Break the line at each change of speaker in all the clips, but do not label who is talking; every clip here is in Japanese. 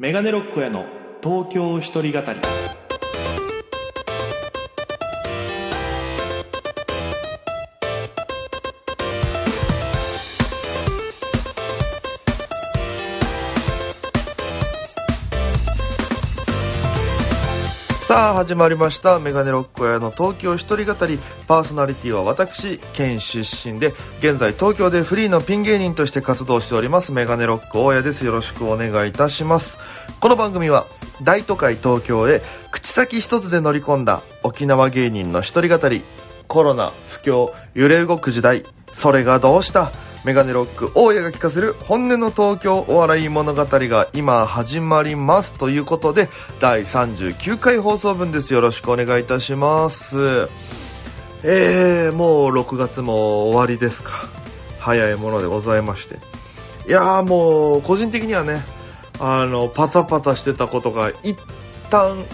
メガネロックへの東京一人語り。
さあ始まりました。メガネロック屋の東京一人語り。パーソナリティは私県出身で現在東京でフリーのピン芸人として活動しております。メガネロック大家です。よろしくお願いいたします。この番組は大都会東京へ口先一つで乗り込んだ沖縄芸人の一人語り。コロナ不況揺れ動く時代それがどうした？メガネロック大家が聞かせる本音の東京お笑い物語が今始まりますということで第39回放送分です。よろしくお願いいたします。えー、もう6月も終わりですか。早いものでございまして。いやーもう個人的にはねあのパタパタしてたことが一旦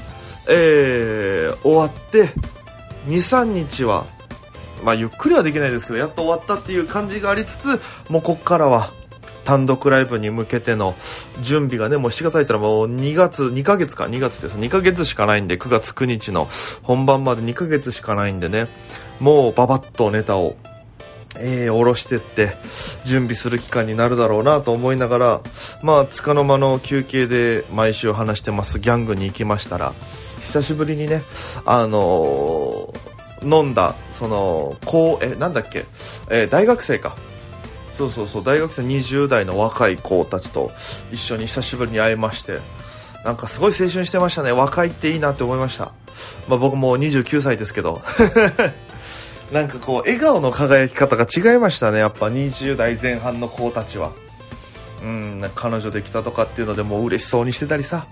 えー、終わって23日はまあ、ゆっくりはできないですけどやっと終わったっていう感じがありつつもうこっからは単独ライブに向けての準備がね、もう7月入ったらもう2月、2ヶ月か、2月です。2ヶ月しかないんで、9月9日の本番まで2ヶ月しかないんでね、もうババッとネタを、えー、下ろしてって、準備する期間になるだろうなと思いながら、まあ、つかの間の休憩で毎週話してますギャングに行きましたら、久しぶりにね、あのー飲んだそのこうえなんだっけ、えー、大学生か。そうそうそう大学生20代の若い子たちと一緒に久しぶりに会いましてなんかすごい青春してましたね。若いっていいなって思いました。まあ僕も29歳ですけど。なんかこう笑顔の輝き方が違いましたね。やっぱ20代前半の子たちは。うん彼女できたとかっていうのでもう嬉しそうにしてたりさ。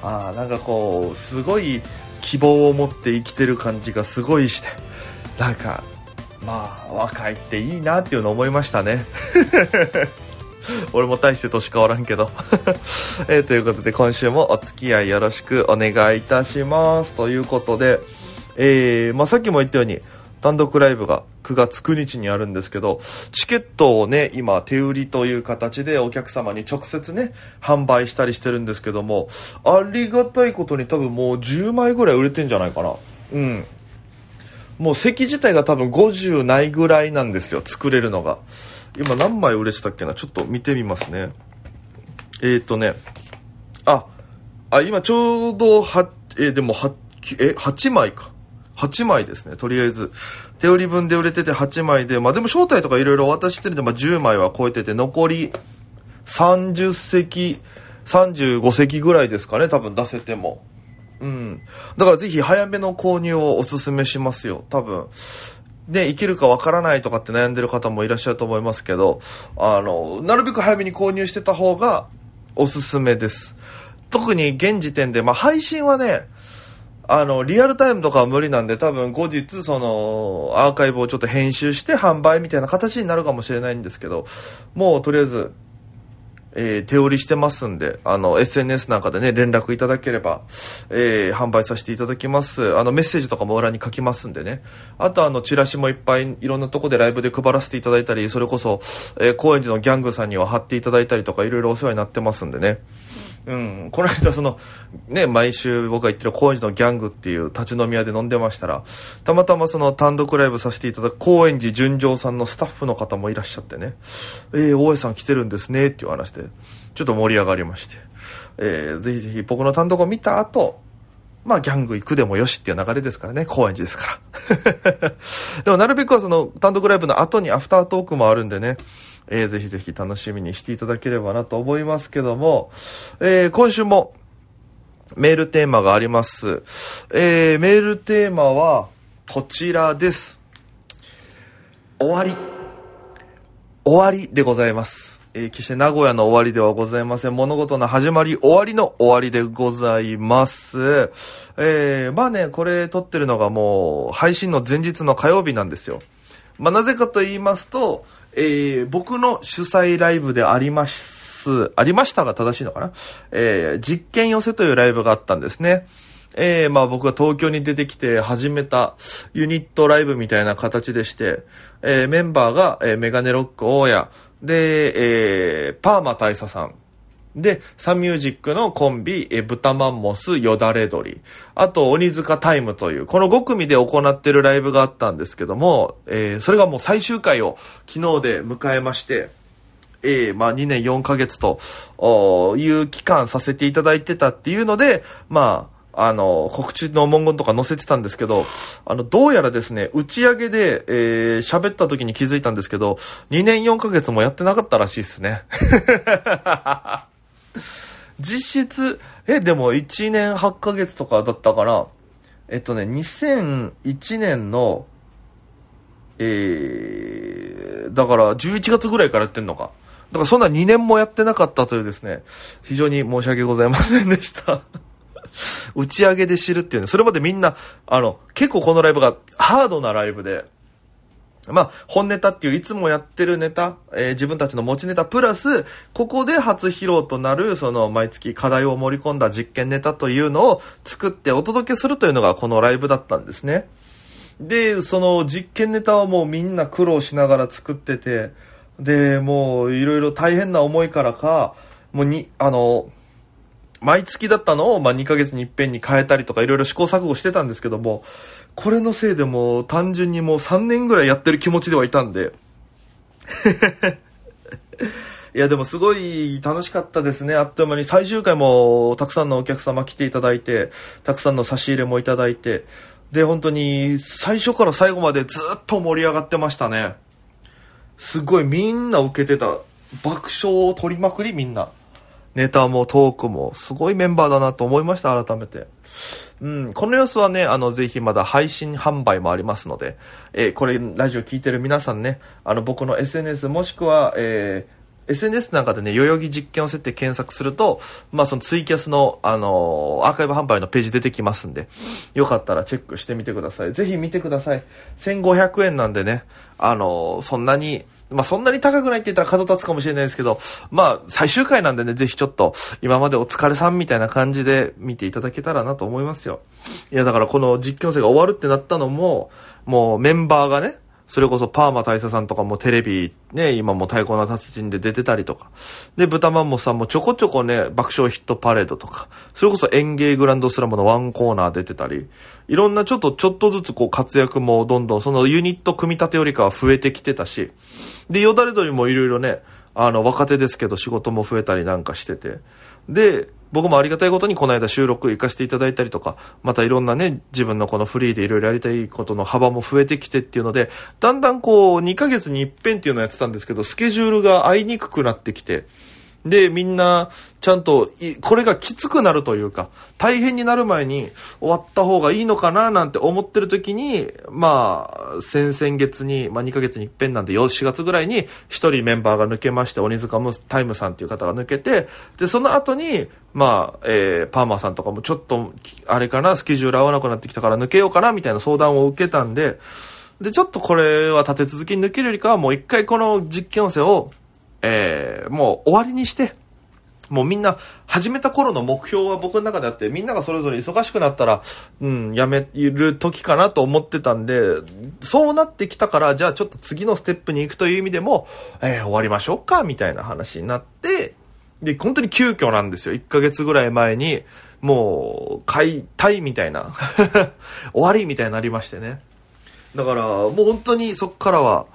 あなんかこうすごい希望を持って生きてる感じがすごいしてなんかまあ若いっていいなっていうの思いましたね。俺も大して年変わらんけど。えー、ということで今週もお付き合いよろしくお願いいたします。ということで、えーまあ、さっきも言ったように単独ライブが9月9日にあるんですけど、チケットをね、今手売りという形でお客様に直接ね、販売したりしてるんですけども、ありがたいことに多分もう10枚ぐらい売れてんじゃないかな。うん。もう席自体が多分50ないぐらいなんですよ、作れるのが。今何枚売れてたっけな？ちょっと見てみますね。えっ、ー、とね、あ、あ、今ちょうどは、えー、でも8、え、8枚か。8枚ですね、とりあえず。手売り分で売れてて8枚で、まあでも招待とかいろいろ渡してるんで、まあ10枚は超えてて、残り30席、35席ぐらいですかね、多分出せても。うん。だからぜひ早めの購入をおすすめしますよ、多分。ね、いけるかわからないとかって悩んでる方もいらっしゃると思いますけど、あの、なるべく早めに購入してた方がおすすめです。特に現時点で、まあ配信はね、あの、リアルタイムとかは無理なんで、多分後日、その、アーカイブをちょっと編集して販売みたいな形になるかもしれないんですけど、もうとりあえず、えー、手売りしてますんで、あの、SNS なんかでね、連絡いただければ、えー、販売させていただきます。あの、メッセージとかも裏に書きますんでね。あと、あの、チラシもいっぱい、いろんなとこでライブで配らせていただいたり、それこそ、えー、高円寺のギャングさんには貼っていただいたりとか、いろいろお世話になってますんでね。うん、この間その、ね、毎週僕が行ってる高円寺のギャングっていう立ち飲み屋で飲んでましたら、たまたまその単独ライブさせていただく高円寺純情さんのスタッフの方もいらっしゃってね、えー、大江さん来てるんですねっていう話で、ちょっと盛り上がりまして、えー、ぜひぜひ僕の単独を見た後、まあギャング行くでもよしっていう流れですからね、高円寺ですから。でもなるべくはその単独ライブの後にアフタートークもあるんでね、えー、ぜひぜひ楽しみにしていただければなと思いますけども、えー、今週もメールテーマがあります。えー、メールテーマはこちらです。終わり。終わりでございます。えー、決して名古屋の終わりではございません。物事の始まり、終わりの終わりでございます。えー、まあね、これ撮ってるのがもう、配信の前日の火曜日なんですよ。まあなぜかと言いますと、えー、僕の主催ライブであります、ありましたが正しいのかな？えー、実験寄せというライブがあったんですね。えー、まあ僕が東京に出てきて始めたユニットライブみたいな形でして、えー、メンバーが、えー、メガネロック大家、で、えー、パーマ大佐さん、で、サンミュージックのコンビ、え、豚マンモス、よだれ鶏。あと、鬼塚タイムという、この5組で行ってるライブがあったんですけども、えー、それがもう最終回を昨日で迎えまして、えー、まあ2年4ヶ月という期間させていただいてたっていうので、まあ、あの、告知の文言とか載せてたんですけど、あの、どうやらですね、打ち上げで、えー、喋った時に気づいたんですけど、2年4ヶ月もやってなかったらしいっすね。実質、え、でも1年8ヶ月とかだったから、えっとね、2001年の、えー、だから11月ぐらいからやってんのか。だからそんな2年もやってなかったというですね、非常に申し訳ございませんでした 打ち上げで知るっていうね、それまでみんな、あの、結構このライブがハードなライブで、まあ、本ネタっていういつもやってるネタ、えー、自分たちの持ちネタプラス、ここで初披露となる、その毎月課題を盛り込んだ実験ネタというのを作ってお届けするというのがこのライブだったんですね。で、その実験ネタはもうみんな苦労しながら作ってて、で、もういろいろ大変な思いからか、もうに、あの、毎月だったのを、まあ、2ヶ月に一遍に変えたりとかいろいろ試行錯誤してたんですけども、これのせいでも単純にもう3年ぐらいやってる気持ちではいたんで。いや、でもすごい楽しかったですね。あっという間に最終回もたくさんのお客様来ていただいて、たくさんの差し入れもいただいて、で、本当に最初から最後までずっと盛り上がってましたね。すごいみんな受けてた。爆笑を取りまくりみんな。ネタもトークもすごいメンバーだなと思いました、改めて。うん、この様子はね、あの、ぜひまだ配信販売もありますので、えー、これ、ラジオ聞いてる皆さんね、あの、僕の SNS もしくは、えー SNS なんかでね、代々木実験を設定検索すると、まあそのツイキャスの、あのー、アーカイブ販売のページ出てきますんで、よかったらチェックしてみてください。ぜひ見てください。1500円なんでね、あのー、そんなに、まあそんなに高くないって言ったら角立つかもしれないですけど、まあ最終回なんでね、ぜひちょっと今までお疲れさんみたいな感じで見ていただけたらなと思いますよ。いやだからこの実況生が終わるってなったのも、もうメンバーがね、それこそパーマ大佐さんとかもテレビね、今も太鼓の達人で出てたりとか。で、豚マンモさんもちょこちょこね、爆笑ヒットパレードとか、それこそ演芸グランドスラムのワンコーナー出てたり、いろんなちょっとちょっとずつこう活躍もどんどんそのユニット組み立てよりかは増えてきてたし、で、よだれ鶏もいろいろね、あの、若手ですけど仕事も増えたりなんかしてて。で、僕もありがたいことにこの間収録行かせていただいたりとか、またいろんなね、自分のこのフリーでいろいろやりたいことの幅も増えてきてっていうので、だんだんこう、2ヶ月に一遍っていうのをやってたんですけど、スケジュールが合いにくくなってきて、で、みんな、ちゃんと、これがきつくなるというか、大変になる前に終わった方がいいのかななんて思ってる時に、まあ、先々月に、まあ2ヶ月に一遍なんで、4月ぐらいに一人メンバーが抜けまして、鬼塚ムタイムさんっていう方が抜けて、で、その後に、まあ、えー、パーマさんとかもちょっと、あれかな、スケジュール合わなくなってきたから抜けようかな、みたいな相談を受けたんで、で、ちょっとこれは立て続けに抜けるよりかは、もう一回この実験音声を、えー、もう終わりにして、もうみんな始めた頃の目標は僕の中であって、みんながそれぞれ忙しくなったら、うん、やめる時かなと思ってたんで、そうなってきたから、じゃあちょっと次のステップに行くという意味でも、えー、終わりましょうか、みたいな話になって、で、本当に急遽なんですよ。1ヶ月ぐらい前に、もう、解体みたいな 終わりみたいになりましてね。だから、もう本当にそっからは、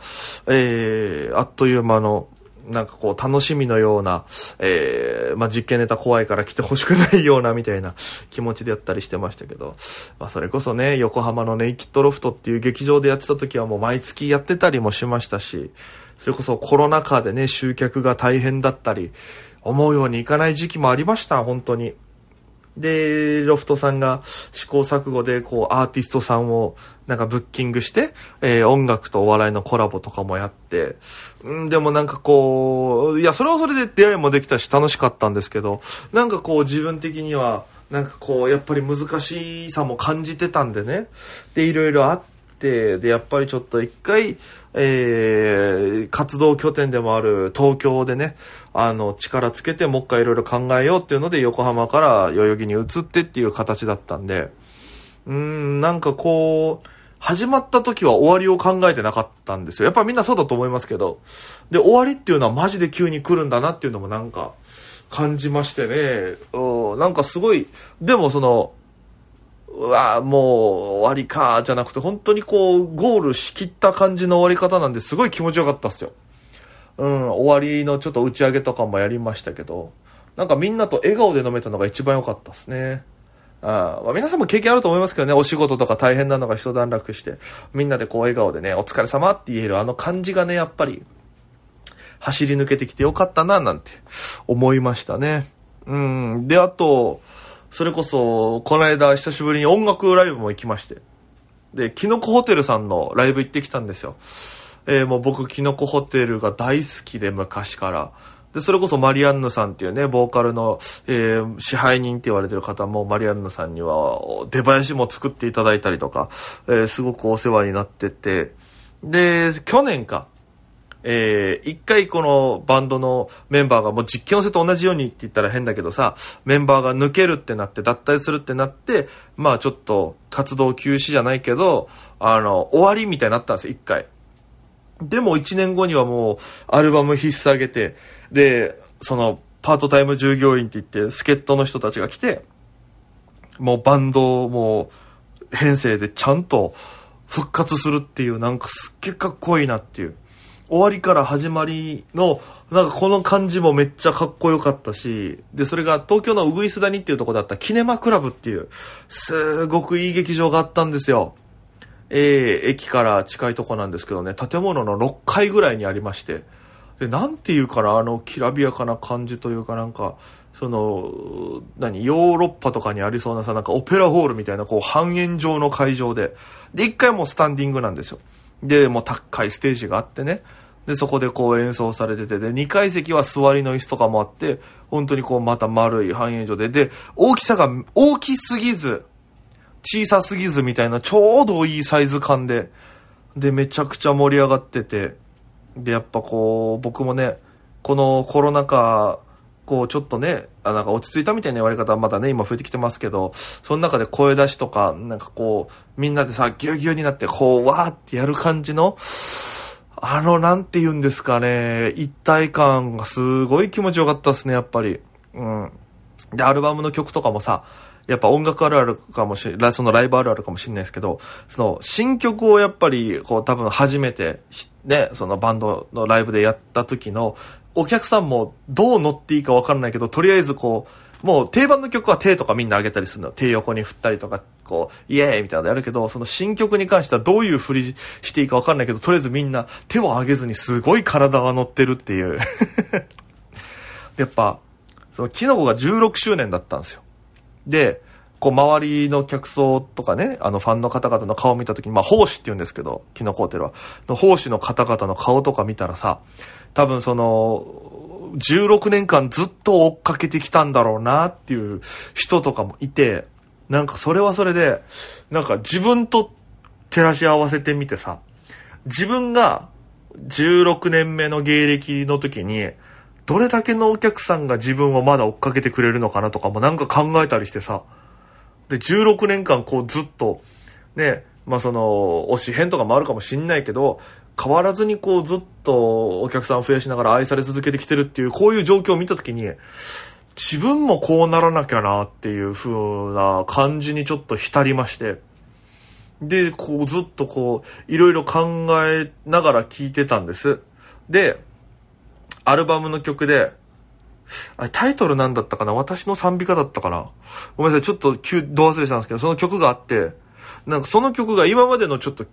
えー、あっという間のなんかこう楽しみのような、えー、まあ、実験ネタ怖いから来てほしくないようなみたいな気持ちでやったりしてましたけど、まあ、それこそね、横浜のネイキッドロフトっていう劇場でやってた時はもう毎月やってたりもしましたし、それこそコロナ禍でね、集客が大変だったり、思うようにいかない時期もありました、本当に。で、ロフトさんが試行錯誤で、こう、アーティストさんを、なんかブッキングして、えー、音楽とお笑いのコラボとかもやって、んでもなんかこう、いや、それはそれで出会いもできたし楽しかったんですけど、なんかこう自分的には、なんかこう、やっぱり難しさも感じてたんでね。で、いろいろあって、で、やっぱりちょっと一回、えー、活動拠点でもある東京でね、あの、力つけてもう一回いろいろ考えようっていうので、横浜から代々木に移ってっていう形だったんで、うーん、なんかこう、始まった時は終わりを考えてなかったんですよ。やっぱみんなそうだと思いますけど。で、終わりっていうのはマジで急に来るんだなっていうのもなんか、感じましてね、うんなんかすごい、でもその、うわもう終わりか、じゃなくて、本当にこう、ゴールしきった感じの終わり方なんで、すごい気持ちよかったっすよ。うん、終わりのちょっと打ち上げとかもやりましたけど、なんかみんなと笑顔で飲めたのが一番良かったですね。あまあ、皆さんも経験あると思いますけどね、お仕事とか大変なのが一段落して、みんなでこう笑顔でね、お疲れ様って言えるあの感じがね、やっぱり、走り抜けてきてよかったな、なんて思いましたね。うん。で、あと、それこそ、この間久しぶりに音楽ライブも行きまして。で、キノコホテルさんのライブ行ってきたんですよ。えー、もう僕、キノコホテルが大好きで、昔から。で、それこそマリアンヌさんっていうね、ボーカルの、えー、支配人って言われてる方も、マリアンヌさんには、出囃子も作っていただいたりとか、えー、すごくお世話になってて、で、去年か、えー、一回このバンドのメンバーがもう実験をせと同じようにって言ったら変だけどさ、メンバーが抜けるってなって、脱退するってなって、まあちょっと活動休止じゃないけど、あの、終わりみたいになったんですよ、一回。でも1年後にはもうアルバム必須上げて、で、そのパートタイム従業員って言って、助っ人の人たちが来て、もうバンドをもう編成でちゃんと復活するっていう、なんかすっげえかっこいいなっていう。終わりから始まりの、なんかこの感じもめっちゃかっこよかったし、で、それが東京のウグイス谷っていうとこだったキネマクラブっていう、すごくいい劇場があったんですよ。えー、駅から近いとこなんですけどね、建物の6階ぐらいにありまして、で、なんていうかな、あの、きらびやかな感じというかなんか、その、何、ヨーロッパとかにありそうなさ、なんかオペラホールみたいな、こう、半円状の会場で、で、1回もスタンディングなんですよ。で、もう高いステージがあってね、で、そこでこう演奏されてて、で、2階席は座りの椅子とかもあって、本当にこうまた丸い半円状で、で、大きさが大きすぎず、小さすぎずみたいなちょうどいいサイズ感で、で、めちゃくちゃ盛り上がってて、で、やっぱこう、僕もね、このコロナ禍、こう、ちょっとね、あ、なんか落ち着いたみたいな言われ方はまだね、今増えてきてますけど、その中で声出しとか、なんかこう、みんなでさ、ぎゅうぎゅうになって、こう、わーってやる感じの、あの、なんて言うんですかね、一体感がすごい気持ちよかったっすね、やっぱり。うん。で、アルバムの曲とかもさ、やっぱ音楽あるあるかもしれ、そのライブあるあるかもしれないですけど、その新曲をやっぱり、こう多分初めて、ね、そのバンドのライブでやった時の、お客さんもどう乗っていいかわからないけど、とりあえずこう、もう定番の曲は手とかみんな上げたりするの。手横に振ったりとか、こう、イエーイみたいなのやるけど、その新曲に関してはどういう振りしていいかわかんないけど、とりあえずみんな手を上げずにすごい体が乗ってるっていう やっぱ、そのキノコが16周年だったんですよ。で、こう、周りの客層とかね、あの、ファンの方々の顔を見たときに、まあ、奉仕って言うんですけど、キノコーテルは。の奉仕の方々の顔とか見たらさ、多分その、16年間ずっと追っかけてきたんだろうなっていう人とかもいて、なんかそれはそれで、なんか自分と照らし合わせてみてさ、自分が16年目の芸歴の時に、どれだけのお客さんが自分をまだ追っかけてくれるのかなとかもなんか考えたりしてさ、で、16年間こうずっと、ね、まあその、推し変とかもあるかもしんないけど、変わらずにこうずっとお客さん増やしながら愛され続けてきてるっていう、こういう状況を見たときに、自分もこうならなきゃなっていう風な感じにちょっと浸りまして、で、こうずっとこう、いろいろ考えながら聴いてたんです。で、アルバムの曲で、あ、タイトルなんだったかな？私の賛美歌だったかな？ごめんなさい、ちょっと急、ど忘れしたんですけど、その曲があって、なんかその曲が今までのちょっと、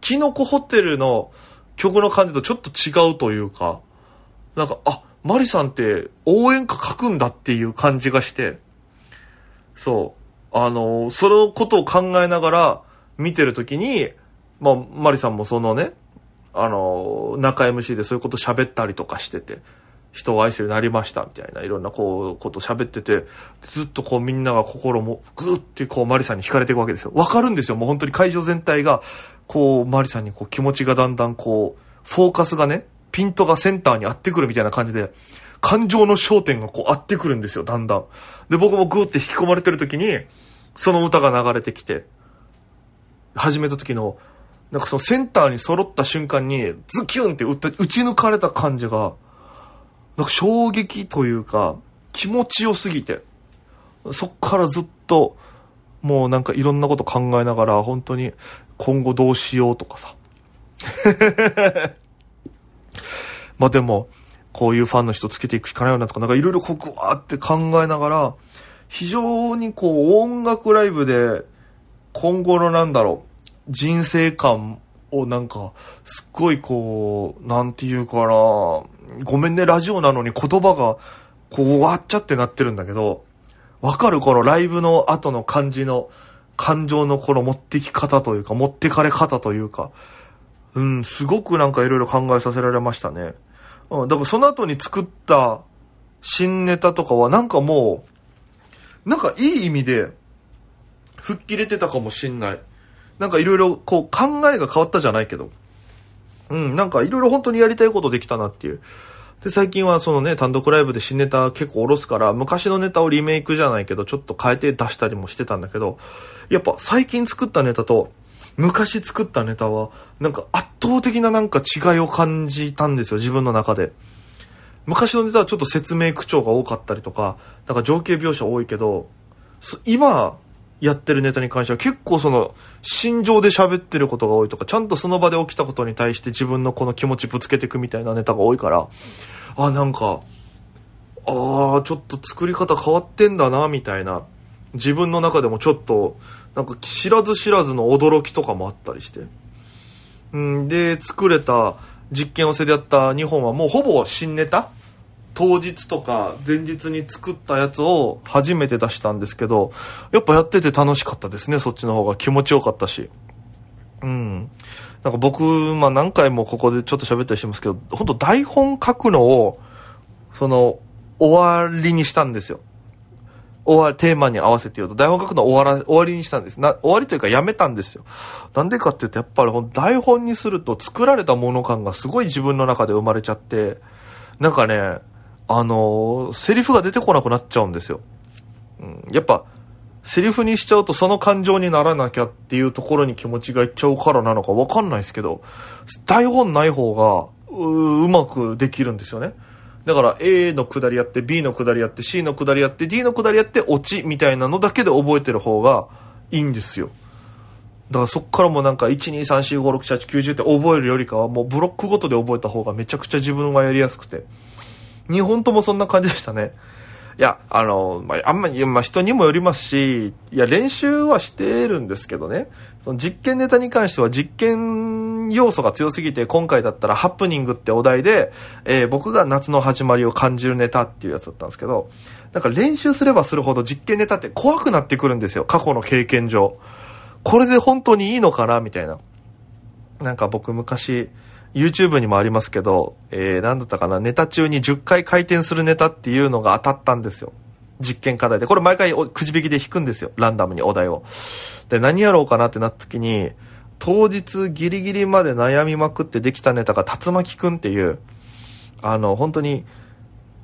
キノコホテルの曲の感じとちょっと違うというか、なんか、あ、マリさんって応援歌書くんだっていう感じがして、そう。あの、そのことを考えながら見てるときに、まあ、マリさんもそのね、あの、中 MC でそういうこと喋ったりとかしてて、人を愛するようになりましたみたいないろんなこうこと喋っててずっとこうみんなが心もグーってこうマリさんに惹かれていくわけですよ。わかるんですよもう本当に会場全体が。こうマリさんにこう気持ちがだんだんこうフォーカスがねピントがセンターに合ってくるみたいな感じで感情の焦点がこう合ってくるんですよだんだん。で僕もグーって引き込まれてる時にその歌が流れてきて始めた時のなんかそのセンターに揃った瞬間にズキュンって打ち抜かれた感じがなんか衝撃というか、気持ちよすぎて、そっからずっと、もうなんかいろんなこと考えながら、本当に今後どうしようとかさ。まあでも、こういうファンの人つけていくしかないよなとか、なんかいろいろこう、わーって考えながら、非常にこう、音楽ライブで、今後のなんだろう、人生観をなんか、すっごいこう、なんていうかな、ごめんね、ラジオなのに言葉が、こう、わっちゃってなってるんだけど、わかるこのライブの後の感じの、感情のこの持ってき方というか、持ってかれ方というか、うん、すごくなんかいろいろ考えさせられましたね。うん、だからその後に作った新ネタとかはなんかもう、なんかいい意味で、吹っ切れてたかもしんない。なんかいろいろこう考えが変わったじゃないけど。うん、なんかいろいろ本当にやりたいことできたなっていう。で、最近はそのね、単独ライブで新ネタ結構おろすから、昔のネタをリメイクじゃないけど、ちょっと変えて出したりもしてたんだけど、やっぱ最近作ったネタと、昔作ったネタは、なんか圧倒的ななんか違いを感じたんですよ、自分の中で。昔のネタはちょっと説明口調が多かったりとか、なんか情景描写多いけど、今やってるネタに関しては結構その、心情で喋ってることが多いとか、ちゃんとその場で起きたことに対して自分のこの気持ちぶつけていくみたいなネタが多いから、あ、なんか、ああ、ちょっと作り方変わってんだな、みたいな。自分の中でもちょっと、なんか知らず知らずの驚きとかもあったりして。うんで、作れた実験をせでやった2本はもうほぼ新ネタ当日とか前日に作ったやつを初めて出したんですけど、やっぱやってて楽しかったですね、そっちの方が気持ちよかったし。うん。なんか僕、まあ何回もここでちょっと喋ったりしてますけど、本当台本書くのを、その、終わりにしたんですよ。終わり、テーマに合わせて言うと、台本書くの終わら、終わりにしたんです。な、終わりというかやめたんですよ。なんでかって言うと、やっぱり台本にすると作られたもの感がすごい自分の中で生まれちゃって、なんかね、あのセリフが出てこなくなっちゃうんですよ。うん、やっぱ、セリフにしちゃうとその感情にならなきゃっていうところに気持ちがいっちゃうからなのかわかんないですけど、台本ない方がう、うまくできるんですよね。だから A の下りやって B の下りやって C の下りやって D の下りやってオチみたいなのだけで覚えてる方がいいんですよ。だからそっからもなんか12345678910って覚えるよりかはもうブロックごとで覚えた方がめちゃくちゃ自分がやりやすくて。2本ともそんな感じでしたね。いや、あの、まあ、あんまり、まあ、人にもよりますし、いや、練習はしてるんですけどね、その実験ネタに関しては実験要素が強すぎて、今回だったらハプニングってお題で、えー、僕が夏の始まりを感じるネタっていうやつだったんですけど、なんか練習すればするほど実験ネタって怖くなってくるんですよ、過去の経験上。これで本当にいいのかなみたいな。なんか僕昔、YouTube にもありますけど、えー、なんだったかな、ネタ中に10回回転するネタっていうのが当たったんですよ。実験課題で。これ毎回くじ引きで引くんですよ。ランダムにお題を。で、何やろうかなってなった時に、当日ギリギリまで悩みまくってできたネタが竜巻くんっていう、あの、本当に、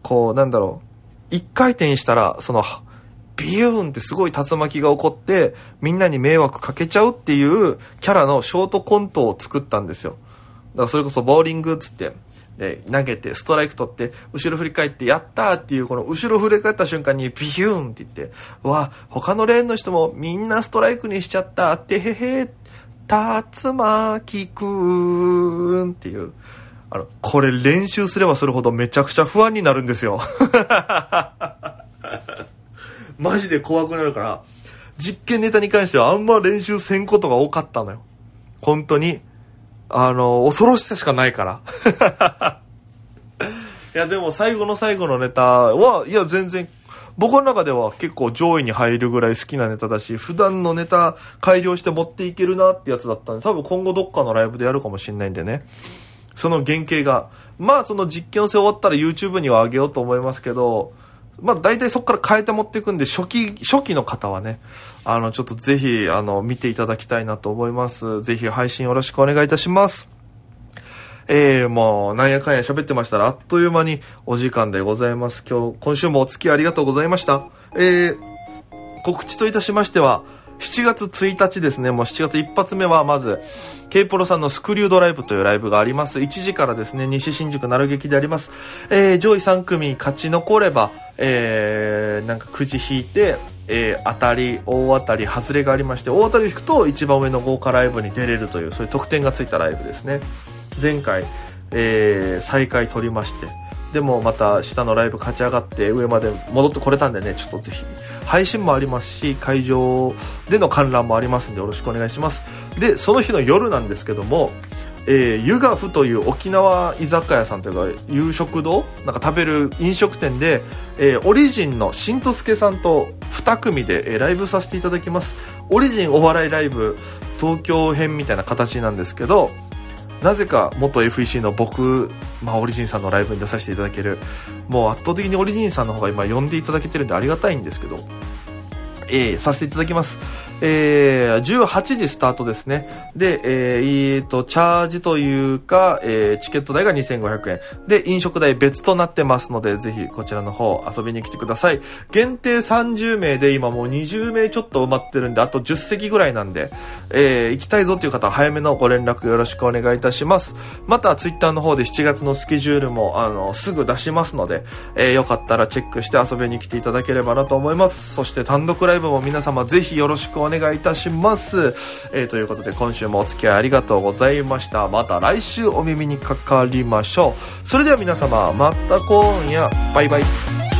こう、なんだろう、一回転したら、その、ビューンってすごい竜巻が起こって、みんなに迷惑かけちゃうっていうキャラのショートコントを作ったんですよ。だからそれこそボーリングっつって、で、投げて、ストライク取って、後ろ振り返って、やったーっていう、この後ろ振り返った瞬間に、ビヒューンって言って、わ、他のレーンの人もみんなストライクにしちゃった、ってへへ、竜巻くーんっていう。あの、これ練習すればするほどめちゃくちゃ不安になるんですよ。マジで怖くなるから、実験ネタに関してはあんま練習せんことが多かったのよ。本当に。あの、恐ろしさしかないから。いや、でも最後の最後のネタは、いや、全然、僕の中では結構上位に入るぐらい好きなネタだし、普段のネタ改良して持っていけるなってやつだったんで、多分今後どっかのライブでやるかもしれないんでね。その原型が。まあ、その実験を終わったら YouTube には上げようと思いますけど、まあ大体そこから変えて持っていくんで、初期、初期の方はね、あの、ちょっとぜひ、あの、見ていただきたいなと思います。ぜひ配信よろしくお願いいたします。えー、もう、なんやかんや喋ってましたら、あっという間にお時間でございます。今日、今週もお付き合いありがとうございました。えー、告知といたしましては、7月1日ですね、もう7月一発目はまず、K プロさんのスクリュードライブというライブがあります。1時からですね、西新宿なる劇であります。えー、上位3組勝ち残れば、えー、なんかくじ引いて、えー、当たり、大当たり、外れがありまして、大当たりを引くと一番上の豪華ライブに出れるという、そういう特典がついたライブですね。前回、えー、再開取りまして、でもまた下のライブ勝ち上がって上まで戻ってこれたんでね、ちょっとぜひ、配信もありますし、会場での観覧もありますんでよろしくお願いします。で、その日の夜なんですけども、えー、ユガフという沖縄居酒屋さんというか夕食堂なんか食べる飲食店で、えー、オリジンのしんとすけさんと2組で、えー、ライブさせていただきますオリジンお笑いライブ東京編みたいな形なんですけどなぜか元 FEC の僕、まあ、オリジンさんのライブに出させていただけるもう圧倒的にオリジンさんの方が今呼んでいただけてるんでありがたいんですけど、えー、させていただきます。えー、18時スタートですね。で、えー、えー、と、チャージというか、えー、チケット代が2500円。で、飲食代別となってますので、ぜひこちらの方遊びに来てください。限定30名で今もう20名ちょっと埋まってるんで、あと10席ぐらいなんで、えー、行きたいぞという方は早めのご連絡よろしくお願いいたします。また、ツイッターの方で7月のスケジュールも、あの、すぐ出しますので、えー、よかったらチェックして遊びに来ていただければなと思います。そして単独ライブも皆様ぜひよろしくお願いします願いいたします。えー、ということで今週もお付き合いありがとうございました。また来週お耳にかかりましょう。それでは皆様、また今夜、バイバイ。